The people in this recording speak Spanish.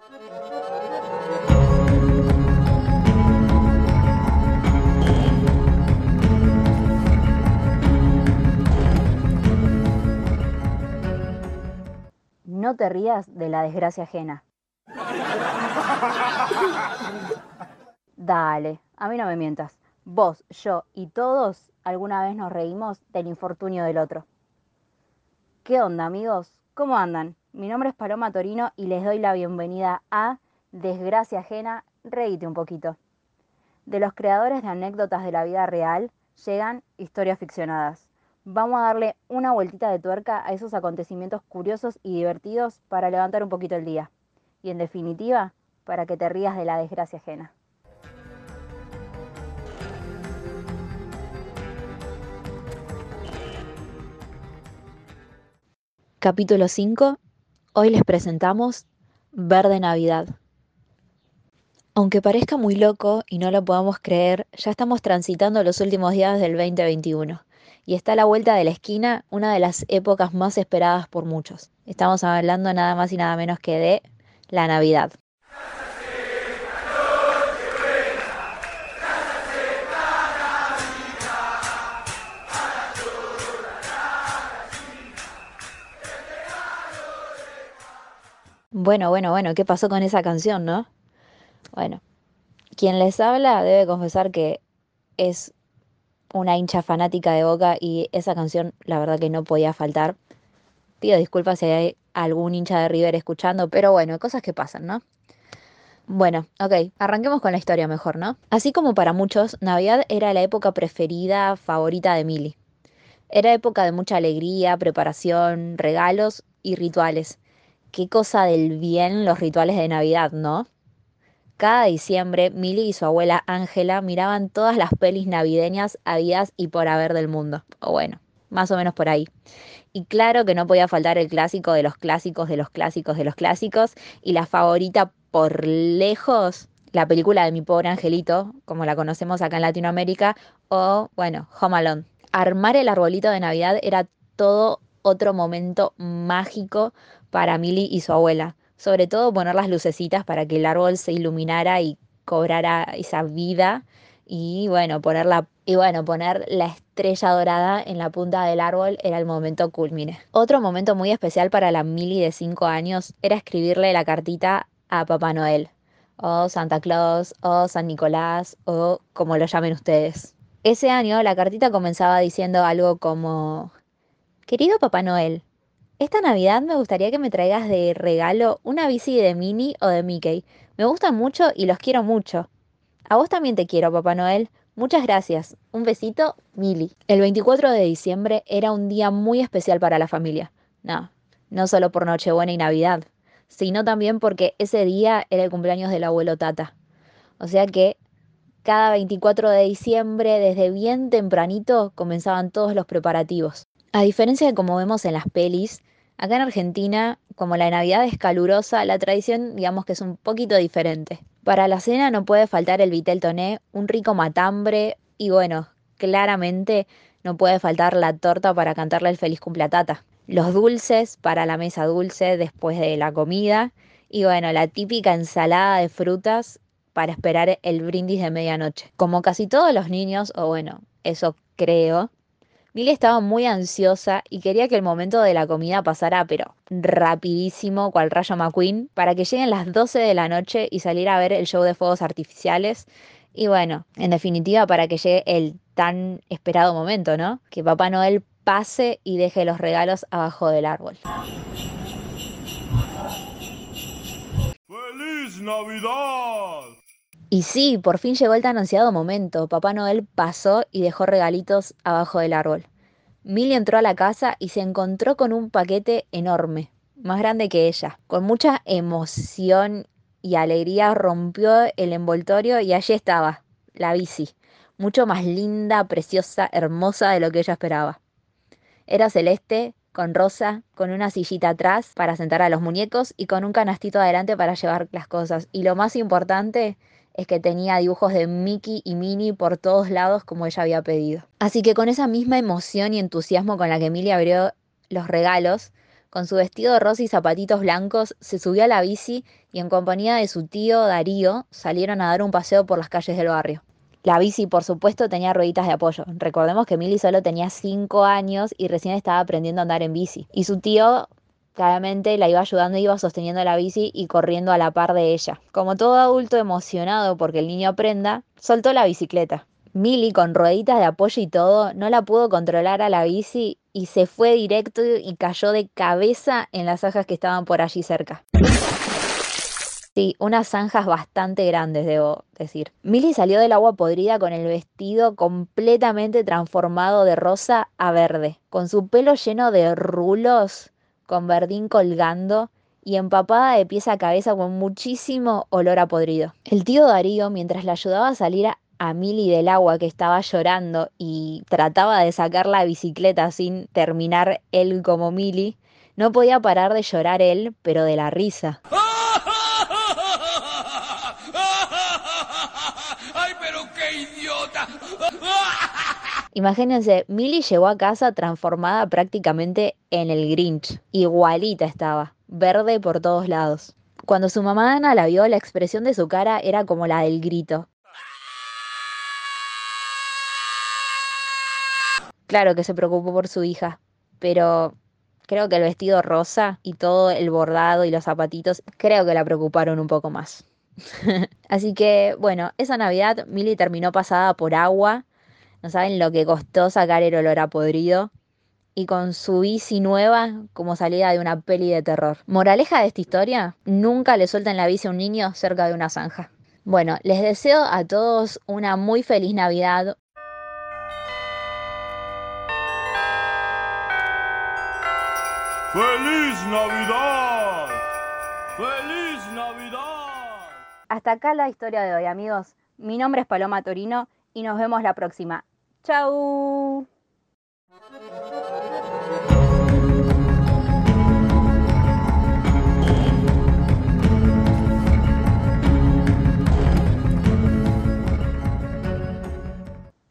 No te rías de la desgracia ajena. Dale, a mí no me mientas. Vos, yo y todos alguna vez nos reímos del infortunio del otro. ¿Qué onda, amigos? ¿Cómo andan? Mi nombre es Paloma Torino y les doy la bienvenida a Desgracia Ajena, reíte un poquito. De los creadores de anécdotas de la vida real llegan historias ficcionadas. Vamos a darle una vueltita de tuerca a esos acontecimientos curiosos y divertidos para levantar un poquito el día. Y en definitiva, para que te rías de la desgracia ajena. Capítulo 5. Hoy les presentamos Verde Navidad. Aunque parezca muy loco y no lo podamos creer, ya estamos transitando los últimos días del 2021 y está a la vuelta de la esquina una de las épocas más esperadas por muchos. Estamos hablando nada más y nada menos que de la Navidad. Bueno, bueno, bueno, ¿qué pasó con esa canción, no? Bueno, quien les habla debe confesar que es una hincha fanática de Boca y esa canción la verdad que no podía faltar. Pido disculpas si hay algún hincha de River escuchando, pero bueno, cosas que pasan, ¿no? Bueno, ok, arranquemos con la historia mejor, ¿no? Así como para muchos, Navidad era la época preferida, favorita de Mili. Era época de mucha alegría, preparación, regalos y rituales qué cosa del bien los rituales de Navidad, ¿no? Cada diciembre, Milly y su abuela Ángela miraban todas las pelis navideñas habidas y por haber del mundo. O bueno, más o menos por ahí. Y claro que no podía faltar el clásico de los clásicos de los clásicos de los clásicos y la favorita por lejos, la película de mi pobre angelito, como la conocemos acá en Latinoamérica, o bueno, Home Alone. Armar el arbolito de Navidad era todo otro momento mágico para Milly y su abuela. Sobre todo poner las lucecitas para que el árbol se iluminara y cobrara esa vida. Y bueno, poner la, y bueno, poner la estrella dorada en la punta del árbol era el momento culmine. Otro momento muy especial para la Milly de 5 años era escribirle la cartita a Papá Noel, o Santa Claus, o San Nicolás, o como lo llamen ustedes. Ese año la cartita comenzaba diciendo algo como, Querido Papá Noel, esta Navidad me gustaría que me traigas de regalo una bici de Minnie o de Mickey. Me gustan mucho y los quiero mucho. A vos también te quiero, Papá Noel. Muchas gracias. Un besito, Mili. El 24 de diciembre era un día muy especial para la familia. No, no solo por Nochebuena y Navidad, sino también porque ese día era el cumpleaños del abuelo Tata. O sea que cada 24 de diciembre, desde bien tempranito, comenzaban todos los preparativos. A diferencia de como vemos en las pelis, Acá en Argentina, como la Navidad es calurosa, la tradición digamos que es un poquito diferente. Para la cena no puede faltar el vitel toné, un rico matambre y bueno, claramente no puede faltar la torta para cantarle el feliz cumpleatata. Los dulces para la mesa dulce después de la comida y bueno, la típica ensalada de frutas para esperar el brindis de medianoche. Como casi todos los niños, o bueno, eso creo, Milly estaba muy ansiosa y quería que el momento de la comida pasara, pero rapidísimo, cual Rayo McQueen, para que lleguen las 12 de la noche y salir a ver el show de fuegos artificiales. Y bueno, en definitiva, para que llegue el tan esperado momento, ¿no? Que Papá Noel pase y deje los regalos abajo del árbol. ¡Feliz Navidad! Y sí, por fin llegó el tan ansiado momento. Papá Noel pasó y dejó regalitos abajo del árbol. Milly entró a la casa y se encontró con un paquete enorme, más grande que ella. Con mucha emoción y alegría rompió el envoltorio y allí estaba, la bici, mucho más linda, preciosa, hermosa de lo que ella esperaba. Era celeste, con rosa, con una sillita atrás para sentar a los muñecos y con un canastito adelante para llevar las cosas. Y lo más importante es que tenía dibujos de Mickey y Minnie por todos lados como ella había pedido. Así que con esa misma emoción y entusiasmo con la que Emilia abrió los regalos, Con su vestido rosa y zapatitos blancos, se subió a la bici y en compañía de su tío Darío salieron a dar un paseo por las calles del barrio. La bici, por supuesto, tenía rueditas de apoyo. Recordemos que Milly solo tenía 5 años y recién estaba aprendiendo a andar en bici. Y su tío claramente la iba ayudando, iba sosteniendo la bici y corriendo a la par de ella. Como todo adulto emocionado porque el niño aprenda, soltó la bicicleta. Milly, con rueditas de apoyo y todo, no la pudo controlar a la bici y se fue directo y cayó de cabeza en las ajas que estaban por allí cerca. Sí, unas zanjas bastante grandes, debo decir. Milly salió del agua podrida con el vestido completamente transformado de rosa a verde, con su pelo lleno de rulos, con verdín colgando y empapada de pies a cabeza con muchísimo olor a podrido. El tío Darío, mientras la ayudaba a salir a, a Milly del agua que estaba llorando y trataba de sacar la bicicleta sin terminar él como Milly, no podía parar de llorar él, pero de la risa. ¡Ay, pero qué idiota! Imagínense, Milly llegó a casa transformada prácticamente en el Grinch. Igualita estaba, verde por todos lados. Cuando su mamá Ana la vio, la expresión de su cara era como la del grito. Claro que se preocupó por su hija, pero creo que el vestido rosa y todo el bordado y los zapatitos, creo que la preocuparon un poco más. Así que, bueno, esa Navidad Milly terminó pasada por agua. No saben lo que costó sacar el olor a podrido. Y con su bici nueva como salida de una peli de terror. Moraleja de esta historia, nunca le suelten la bici a un niño cerca de una zanja. Bueno, les deseo a todos una muy feliz Navidad, ¡Feliz Navidad! ¡Feliz Navidad! Hasta acá la historia de hoy, amigos. Mi nombre es Paloma Torino y nos vemos la próxima. ¡Chau!